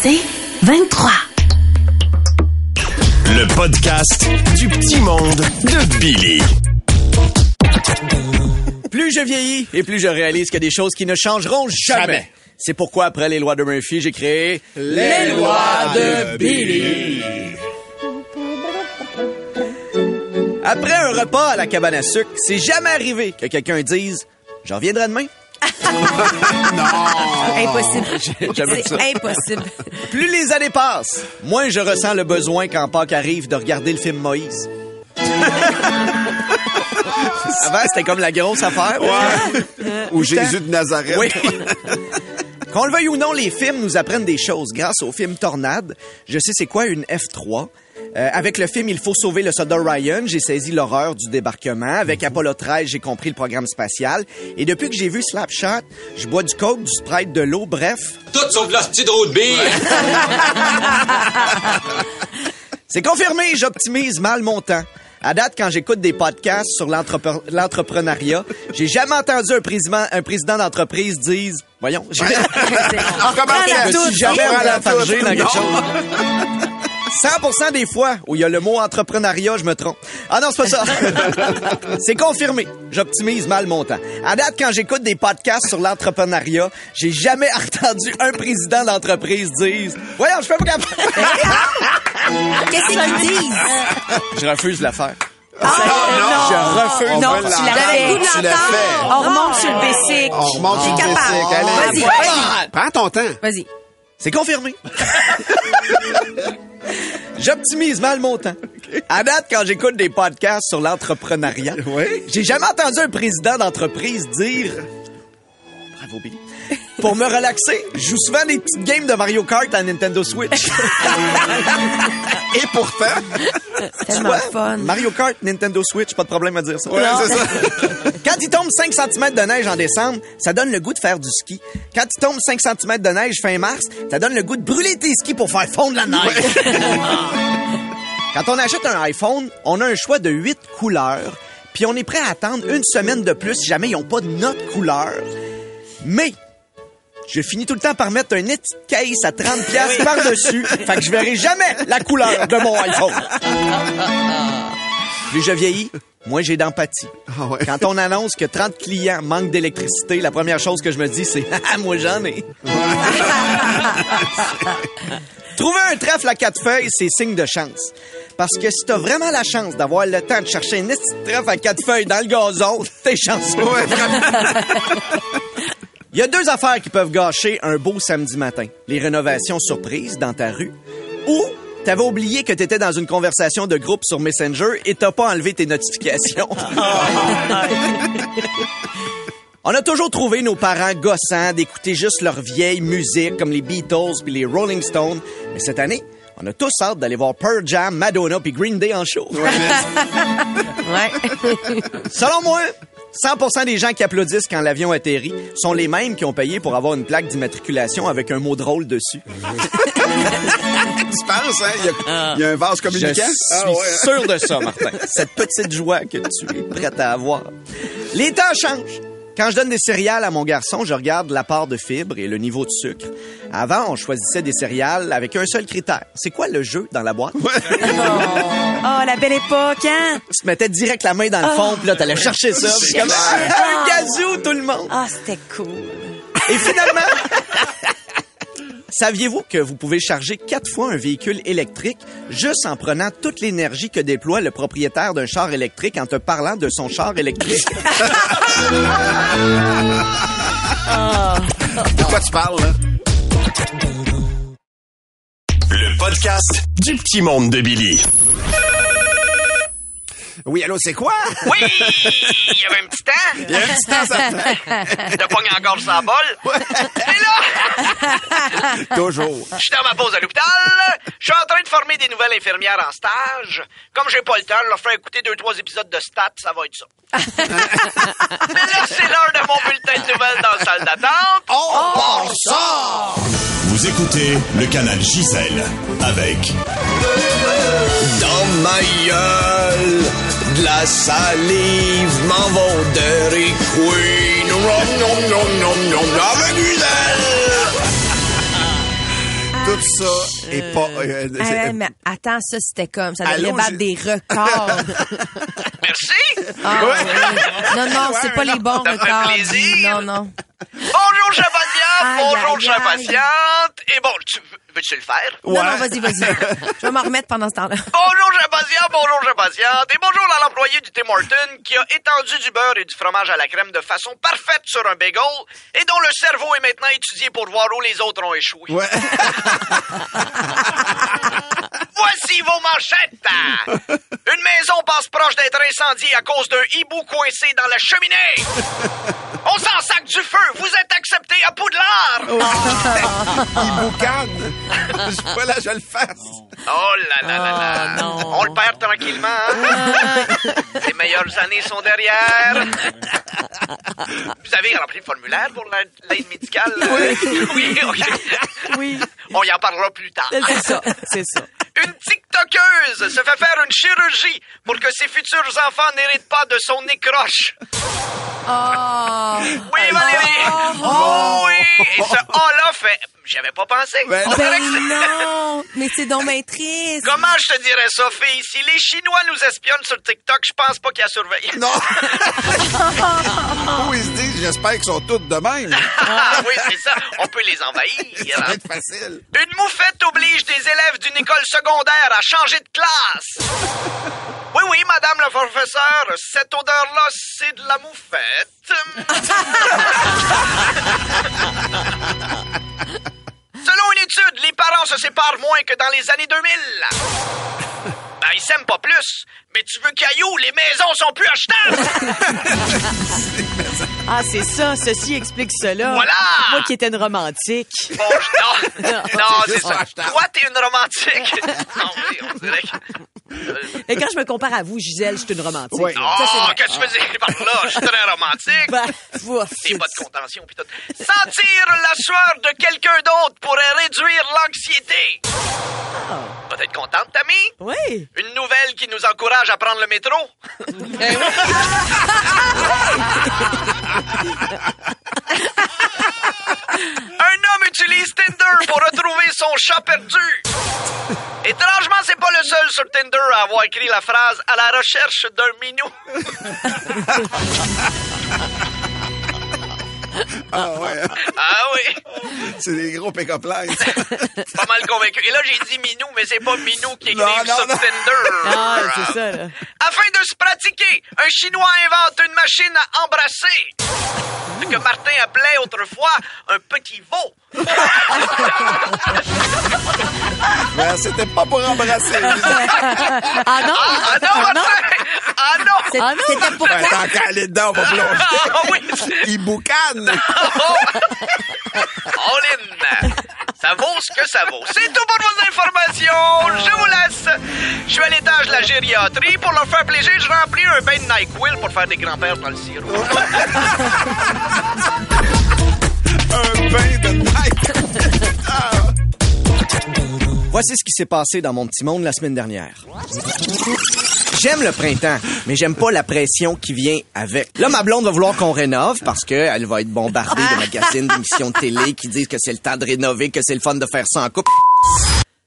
C'est 23. Le podcast du petit monde de Billy. Plus je vieillis et plus je réalise qu'il y a des choses qui ne changeront jamais. Jamais. C'est pourquoi, après les lois de Murphy, j'ai créé Les lois de Billy. Après un repas à la cabane à sucre, c'est jamais arrivé que quelqu'un dise « Je reviendrai demain Impossible. J'aime ça. C'est impossible. ». Plus les années passent, moins je ressens le besoin quand Pâques arrive de regarder le film Moïse. Avant, c'était comme la grosse affaire. Ou Jésus de Nazareth. Oui. Qu'on le veuille ou non, les films nous apprennent des choses. Grâce au film Tornade, je sais c'est quoi une F3. Euh, avec le film Il faut sauver le soldat Ryan, j'ai saisi l'horreur du débarquement. Avec Apollo 13, j'ai compris le programme spatial. Et depuis que j'ai vu Slapshot, je bois du coke, du Sprite, de l'eau, bref. Tout sauf la petite roue de bière. C'est confirmé, j'optimise mal mon temps. À date, quand j'écoute des podcasts sur l'entrepre- l'entrepreneuriat, j'ai jamais entendu un président, un président d'entreprise dire, voyons, j'ai On? Je toute. suis jamais dans quelque chose. 100% des fois où il y a le mot entrepreneuriat, je me trompe. Ah non, c'est pas ça. c'est confirmé. J'optimise mal mon temps. À date, quand j'écoute des podcasts sur l'entrepreneuriat, j'ai jamais entendu un président d'entreprise dire Voyons, je fais pas capable. Qu'est-ce qu'ils disent? je refuse de la faire. Ah, Je refuse. On Non, tu goût de Tu l'as fait. On remonte sur le basic. On remonte sur le capable. basic. Vas-y. Prends ton temps. Vas-y. C'est confirmé. J'optimise mal mon temps. À date, quand j'écoute des podcasts sur l'entrepreneuriat, Oui. j'ai jamais entendu un président d'entreprise dire Bravo Billy. Pour me relaxer, je joue souvent des petites games de Mario Kart à Nintendo Switch. Et pourtant, Tellement Ouais, fun. Mario Kart, Nintendo Switch, pas de problème à dire ça. ouais, c'est ça. Quand il tombe 5 cm de neige en décembre, ça donne le goût de faire du ski. Quand il tombe 5 cm de neige fin mars, ça donne le goût de brûler tes skis pour faire fondre la neige. Quand on achète un iPhone, on a un choix de 8 couleurs, puis on est prêt à attendre une semaine de plus si jamais ils n'ont pas de notre couleur. Mais je finis tout le temps par mettre un case à 30 pièces par-dessus, fait que je verrai jamais la couleur de mon iPhone. Plus je vieillis, moins j'ai d'empathie. Ah ouais. Quand on annonce que 30 clients manquent d'électricité, la première chose que je me dis, c'est « Ah, moi j'en ai! » Trouver un trèfle à quatre feuilles, c'est signe de chance. Parce que si t'as vraiment la chance d'avoir le temps de chercher un petit trèfle à quatre feuilles dans le gazon, t'es chanceux. Il y a deux affaires qui peuvent gâcher un beau samedi matin. Les rénovations surprises dans ta rue ou t'avais oublié que t'étais dans une conversation de groupe sur Messenger et t'as pas enlevé tes notifications. On a toujours trouvé nos parents gossants d'écouter juste leur vieille musique comme les Beatles puis les Rolling Stones. Mais cette année, on a tous hâte d'aller voir Pearl Jam, Madonna puis Green Day en show. Ouais. Selon moi, 100% des gens qui applaudissent quand l'avion atterrit sont les mêmes qui ont payé pour avoir une plaque d'immatriculation avec un mot drôle dessus. tu penses, hein? Il y a, il y a un vase Je communicant? suis Ah ouais. sûr de ça, Martin. Cette petite joie que tu es prête à avoir. Les temps changent. Quand je donne des céréales à mon garçon, je regarde la part de fibres et le niveau de sucre. Avant, on choisissait des céréales avec un seul critère. C'est quoi le jeu dans la boîte? Oh, la belle époque, hein? Tu te mettais direct la main dans le fond, puis là, t'allais chercher ça. puis comme, ah, un gazou, tout le monde. Ah, c'était cool. Et finalement, saviez-vous que vous pouvez charger quatre fois un véhicule électrique juste en prenant toute l'énergie que déploie le propriétaire d'un char électrique en te parlant de son char électrique? De quoi tu parles, là? Le podcast du petit monde de Billy. Oui, allô, c'est quoi? Oui! Il y avait un petit temps. Il y a un petit temps, ça. De pogne encore sans bol. Mais là, Toujours. je suis dans ma pause à l'hôpital. Je suis en train de former des nouvelles infirmières en stage. Comme j'ai pas le temps de leur faire écouter deux, trois épisodes de stats, ça va être ça. Mais là, c'est l'heure de mon bulletin de nouvelles dans la salle d'attente. On part ça! Vous écoutez le canal Gisèle avec Dans ma gueule, de la salive m'en vont Dairy Queen. Nom, nom, nom, nom, nom, avec zèle. Tout ça est pas... euh, Ah, ouais, mais attends, ça, c'était comme, ça Allô, devrait battre des records. Merci. Ah, Ouais. ouais. Non, non, c'est pas les bons plaisir. Non, non. Bonjour. Aïe, Bonjour, patiente. Et bon, tu, veux-tu le faire? Non, non, vas-y, vas-y. Je vais m'en remettre pendant ce temps-là. Bonjour, chère patiente. Bonjour, chère patiente. Et bonjour à l'employé du Tim Horton qui a étendu du beurre et du fromage à la crème de façon parfaite sur un bagel et dont le cerveau est maintenant étudié pour voir où les autres ont échoué. Ouais. Voici vos manchettes! Une maison passe proche d'être incendiée à cause d'un hibou coincé dans la cheminée! On s'en sac du feu! Vous êtes accepté à Poudlard! Il boucane. Je sais pas là, je le faire. Oh là là là là! Oh. On le perd tranquillement, hein? Les meilleures années sont derrière! Vous avez rempli le formulaire pour la- l'aide médicale? Oui. Oui, OK. Oui. On y en parlera plus tard. C'est ça. C'est ça. Une TikTokeuse se fait faire une chirurgie pour que ses futurs enfants n'héritent pas de son nez croche. Oh. Oui, Valérie! Oh, oui! Et ce A-là fait... J'avais pas pensé. Ben On non. Ben. Mais c'est donc bien triste. Comment je te dirais ça, fille? Si les Chinois nous espionnent sur TikTok, je pense pas qu'il y a surveillé. Non. Où ils se disent, j'espère qu'ils sont tous de même. Ah oui, c'est ça. On peut les Ça va envahir. être facile. Une moufette oblige des élèves d'une école secondaire à changer de classe. Oui, oui, madame le professeur, cette odeur-là, c'est de la moufette. Selon une étude, les parents se séparent moins que dans les années 2000. Ben, ils s'aiment pas plus. Mais tu veux caillou, les maisons sont plus achetables. Ah, c'est ça. Ceci explique cela. Voilà. Moi qui étais une romantique. Bon, je- non, non, c'est juste ça. Toi, t'es une romantique. non, oui, on dirait que... Et quand je me compare à vous, Gisèle, je suis une romantique. Oui. Oh, qu'est-ce que tu faisais par là? Je suis très romantique. Ben. Des pas de contention pis tout. Sentir la sueur de quelqu'un d'autre pourrait réduire l'anxiété. Peut-être contente, Tammy? Oui. Une nouvelle qui nous encourage à prendre le métro? Un homme utilise Tinder pour retrouver son chat perdu. Sur Tinder à avoir écrit la phrase à la recherche d'un minou. Ah ouais. Ah oui, C'est des gros pick-up lines. pas mal convaincu. Et là, j'ai dit minou, mais c'est pas minou qui non, sur non. Tinder. Ah, c'est ça, là. Afin de se pratiquer, un Chinois invente une machine à embrasser. Ce que Martin appelait autrefois un petit veau. Ben, c'était pas pour embrasser. Ah non? Ah non, Martin! Ah non! Ah non? C'était pour Ben, tant qu'à aller dedans, on va plonger. Ah oui! Il boucane. All in! Ça vaut ce que ça vaut. C'est tout pour vos informations. Je vous laisse. Je suis à l'étage de la gériatrie. Pour leur faire plaisir, je remplis un bain de NyQuil pour faire des grands-pères dans le sirop. Voici ce qui s'est passé dans mon petit monde la semaine dernière. J'aime le printemps, mais j'aime pas la pression qui vient avec. Là, ma blonde va vouloir qu'on rénove parce qu'elle va être bombardée de magazines, d'émissions de télé qui disent que c'est le temps de rénover, que c'est le fun de faire ça en couple.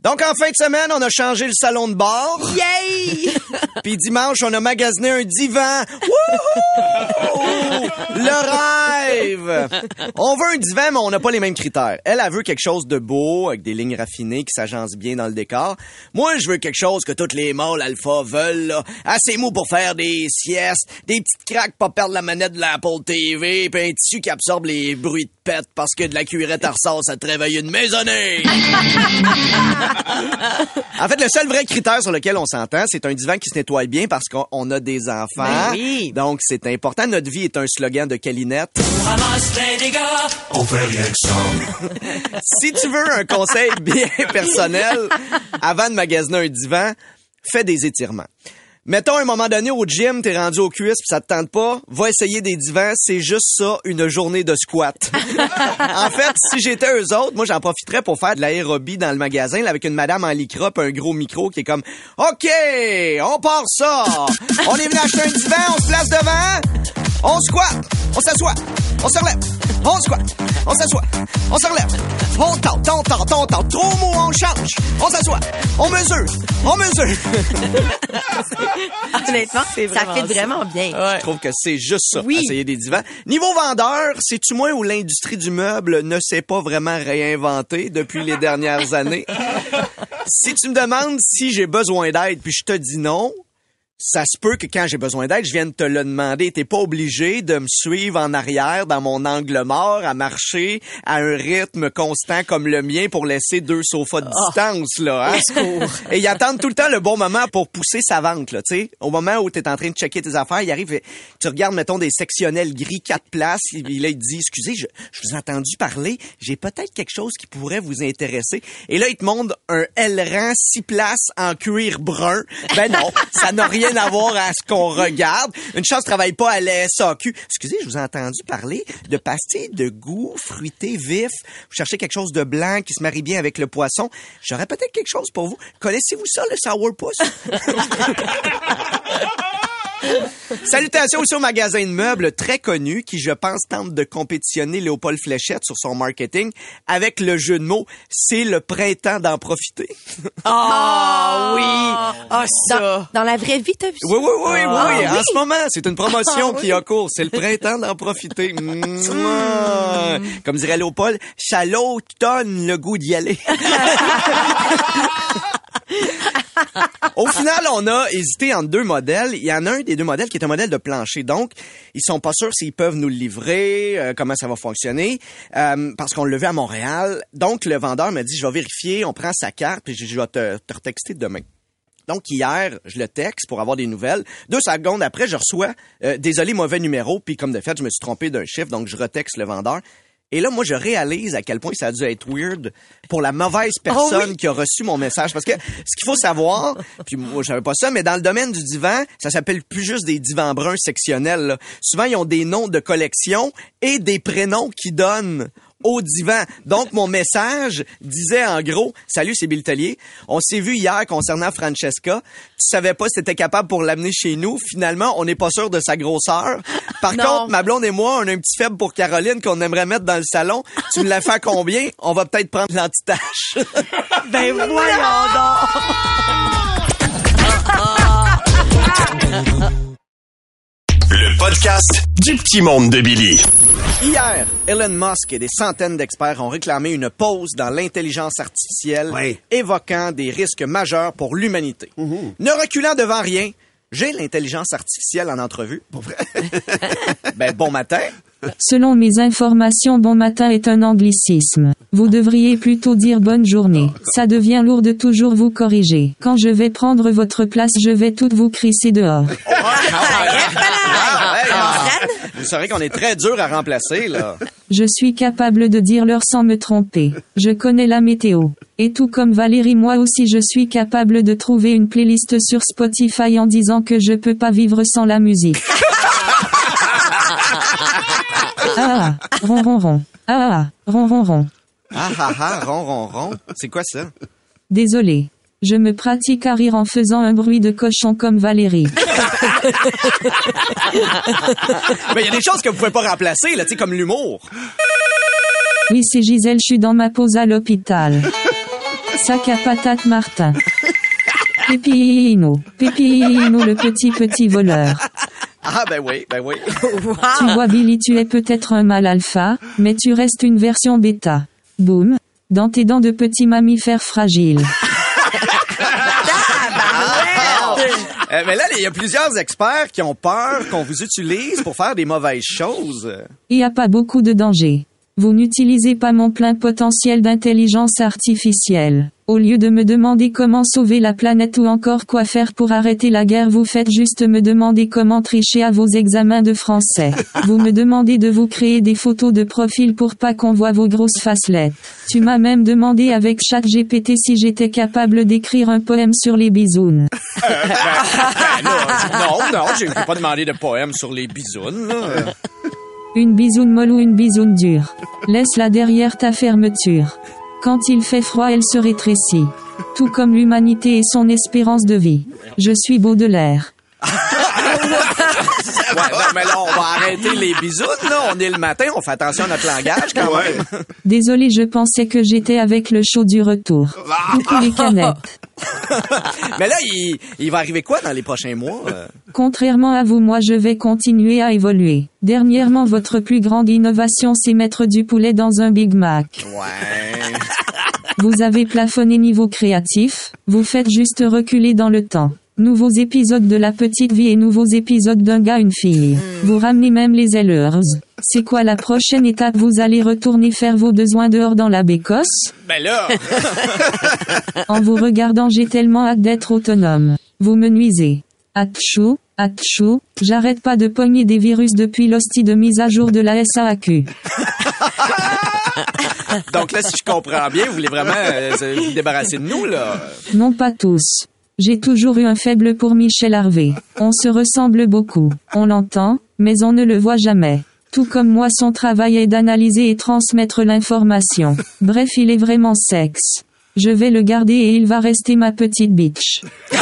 Donc, en fin de semaine, on a changé le salon de bord. Yay! Puis dimanche, on a magasiné un divan. Wouhou! Le rêve! On veut un divan, mais on n'a pas les mêmes critères. Elle, elle veut quelque chose de beau, avec des lignes raffinées qui s'agencent bien dans le décor. Moi, je veux quelque chose que toutes les mâles alpha veulent, là. Assez mou pour faire des siestes, des petites craques pour perdre la manette de l'Apple TV, puis un tissu qui absorbe les bruits de pète parce que de la cuirette à ressort, ça te réveille une maisonnée. En fait, le seul vrai critère sur lequel on s'entend, c'est un divan qui se nettoie bien parce qu'on on a des enfants. Ben oui. Donc, c'est important. Notre vie est un slogan de Calinette. si tu veux un conseil bien personnel, avant de magasiner un divan, fais des étirements. Mettons, à un moment donné, au gym, t'es rendu aux cuisses pis ça te tente pas, va essayer des divans, c'est juste ça, une journée de squat. en fait, si j'étais eux autres, moi, j'en profiterais pour faire de l'aérobie dans le magasin, là, avec une madame en lycra pis un gros micro qui est comme, OK, on part ça! On est venu acheter un divan, on se place devant! On squatte. On s'assoit. On se relève. On squatte. On s'assoit. On se relève. On tente, on tente, on tente. Trop mou, on change. On s'assoit. On mesure. On mesure. Honnêtement, ça fait ça. vraiment bien. Ouais. Je trouve que c'est juste ça, Oui. essayer des divans. Niveau vendeur, c'est-tu moi où l'industrie du meuble ne s'est pas vraiment réinventée depuis les dernières années? si tu me demandes si j'ai besoin d'aide puis je te dis non, ça se peut que quand j'ai besoin d'aide, je vienne te le demander. T'es pas obligé de me suivre en arrière dans mon angle mort à marcher à un rythme constant comme le mien pour laisser deux sofas de distance, là. Hein? Et ils attendent tout le temps le bon moment pour pousser sa vente, là, tu sais. Au moment où t'es en train de checker tes affaires, il arrive, et tu regardes, mettons, des sectionnels gris, quatre places, et là, il te dit, excusez, je, je vous ai entendu parler, j'ai peut-être quelque chose qui pourrait vous intéresser. Et là, il te montre un L-rang, six places en cuir brun. Ben non, ça n'a rien à voir à ce qu'on regarde. Une chance, je travaille pas à la SAQ. Excusez, je vous ai entendu parler de pastilles de goût fruité vif. Vous cherchez quelque chose de blanc qui se marie bien avec le poisson. J'aurais peut-être quelque chose pour vous. Connaissez-vous ça, le sourpuss? Salutations aussi au magasin de meubles très connu qui, je pense, tente de compétitionner Léopold Fléchette sur son marketing avec le jeu de mots « C'est le printemps d'en profiter Ah oui. Ah ça. Dans la vraie vie, t'as vu ». Oui, oui, oui, oui, Ah. En ce moment, c'est une promotion Ah, qui a cours. C'est le printemps d'en profiter. Mouah. Comme dirait Léopold, ça l'automne le goût d'y aller. Au final, on a hésité entre deux modèles. Il y en a un des deux modèles qui est un modèle de plancher. Donc, ils sont pas sûrs s'ils peuvent nous le livrer, euh, comment ça va fonctionner, euh, parce qu'on l'a vu à Montréal. Donc, le vendeur m'a dit, je vais vérifier, on prend sa carte, puis je je vais te, te retexter demain. Donc hier, je le texte pour avoir des nouvelles. Deux secondes après, je reçois euh, désolé mauvais numéro, puis comme de fait, je me suis trompé d'un chiffre, donc je retexte le vendeur. Et là, moi, je réalise à quel point ça a dû être weird pour la mauvaise personne qui a reçu mon message. Parce que ce qu'il faut savoir, puis moi, je savais pas ça, mais dans le domaine du divan, ça s'appelle plus juste des divans bruns sectionnels. là. Souvent, ils ont des noms de collection et des prénoms qui donnent au divan. Donc, mon message disait en gros, salut, c'est Bill Tellier. On s'est vu hier concernant Francesca. Tu savais pas si t'étais capable pour l'amener chez nous. Finalement, on n'est pas sûr de sa grosseur. Par Non. contre, ma blonde et moi, on a un petit faible pour Caroline qu'on aimerait mettre dans le salon. Tu me la fais à combien? On va peut-être prendre l'antitache. Ben voyons donc. Le podcast du petit monde de Billy. Hier, Elon Musk et des centaines d'experts ont réclamé une pause dans l'intelligence artificielle, Oui. évoquant des risques majeurs pour l'humanité. Ne reculant devant rien, j'ai l'intelligence artificielle en entrevue. Pour vrai? ben, bon matin. Selon mes informations, bon matin est un anglicisme. Vous devriez plutôt dire bonne journée. Ça devient lourd de toujours vous corriger. Quand je vais prendre votre place, je vais toutes vous crisser dehors. Vous saurez qu'on est très dur à remplacer, là. Je suis capable de dire l'heure sans me tromper. Je connais la météo. Et tout comme Valérie, moi aussi je suis capable de trouver une playlist sur Spotify en disant que je peux pas vivre sans la musique. Ah, ah, ron ron ron. Ah, ah, ron ron ron. Ah, ah, ah, ron, ron, ron. C'est quoi ça? Désolé. Je me pratique à rire en faisant un bruit de cochon comme Valérie. Ben, il y a des choses que vous pouvez pas remplacer, là, tu sais, comme l'humour. Oui, c'est Gisèle, je suis dans ma pause à l'hôpital. Sac à patate Martin. Pépino. Pépino le petit petit voleur. Ah, ben oui, ben oui. Tu vois Billy, tu es peut-être un mâle alpha, mais tu restes une version bêta. Boum. Dans tes dents de petits mammifères fragiles. Euh, mais là, il y a plusieurs experts qui ont peur qu'on vous utilise pour faire des mauvaises choses. Il n'y a pas beaucoup de danger. Vous n'utilisez pas mon plein potentiel d'intelligence artificielle. Au lieu de me demander comment sauver la planète ou encore quoi faire pour arrêter la guerre, vous faites juste me demander comment tricher à vos examens de français. Vous me demandez de vous créer des photos de profil pour pas qu'on voit vos grosses facelettes. Tu m'as même demandé avec chaque GPT si j'étais capable d'écrire un poème sur les bisounes. Ben non, non, j'ai j'ai pas demandé de poème sur les bisounes. Une bisoune molle ou une bisoune dure. Laisse-la derrière ta fermeture. Quand il fait froid, elle se rétrécit. Tout comme l'humanité et son espérance de vie. Je suis Baudelaire. Ouais, non, mais là, on va arrêter les bisounes, là. On est le matin, on fait attention à notre langage quand même. Désolé, je pensais que j'étais avec le show du retour. Coucou les canettes. Mais là, il, il va arriver quoi dans les prochains mois? Contrairement à vous, moi je vais continuer à évoluer. Dernièrement, votre plus grande innovation, c'est mettre du poulet dans un Big Mac. Ouais. Vous avez plafonné niveau créatif, vous faites juste reculer dans le temps. Nouveaux épisodes de La Petite Vie et nouveaux épisodes d'un gars, une fille. Vous ramenez même les Zellers. C'est quoi la prochaine étape? Vous allez retourner faire vos besoins dehors dans la bécosse? Ben là, En vous regardant, j'ai tellement hâte d'être autonome. Vous me nuisez. Atchou, atchou, j'arrête pas de pogner des virus depuis l'hostie de mise à jour de la SAQ. donc là, si je comprends bien, vous voulez vraiment euh, vous débarrasser de nous, là? Non pas tous. J'ai toujours eu un faible pour Michel Harvey. On se ressemble beaucoup. On l'entend, mais on ne le voit jamais. Tout comme moi son travail est d'analyser et transmettre l'information. Bref il est vraiment sexe. Je vais le garder et il va rester ma petite bitch.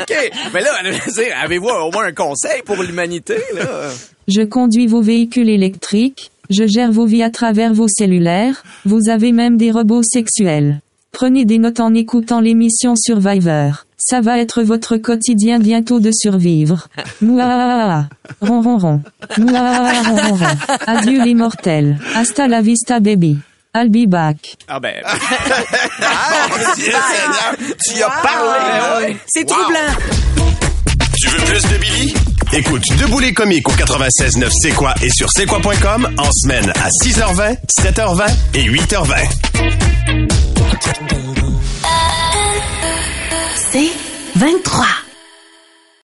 OK. Mais là, avez-vous au moins un conseil pour l'humanité, là? Je conduis vos véhicules électriques, je gère vos vies à travers vos cellulaires, vous avez même des robots sexuels. Prenez des notes en écoutant l'émission Survivor. Ça va être votre quotidien bientôt de survivre. Mouah. Ron ron ron. Mouah, ron, ron, ron. Adieu les mortels. Hasta la vista baby. I'll be back. Ah ben... Ah, Dieu Seigneur, tu y as parlé. ouais. C'est Wow. troublant. Tu veux plus de Billy? Écoute Debout les comiques au 96.9 C'est quoi et sur c'est quoi.com en semaine à 6h20, 7h20 et 8h20. C'est 23.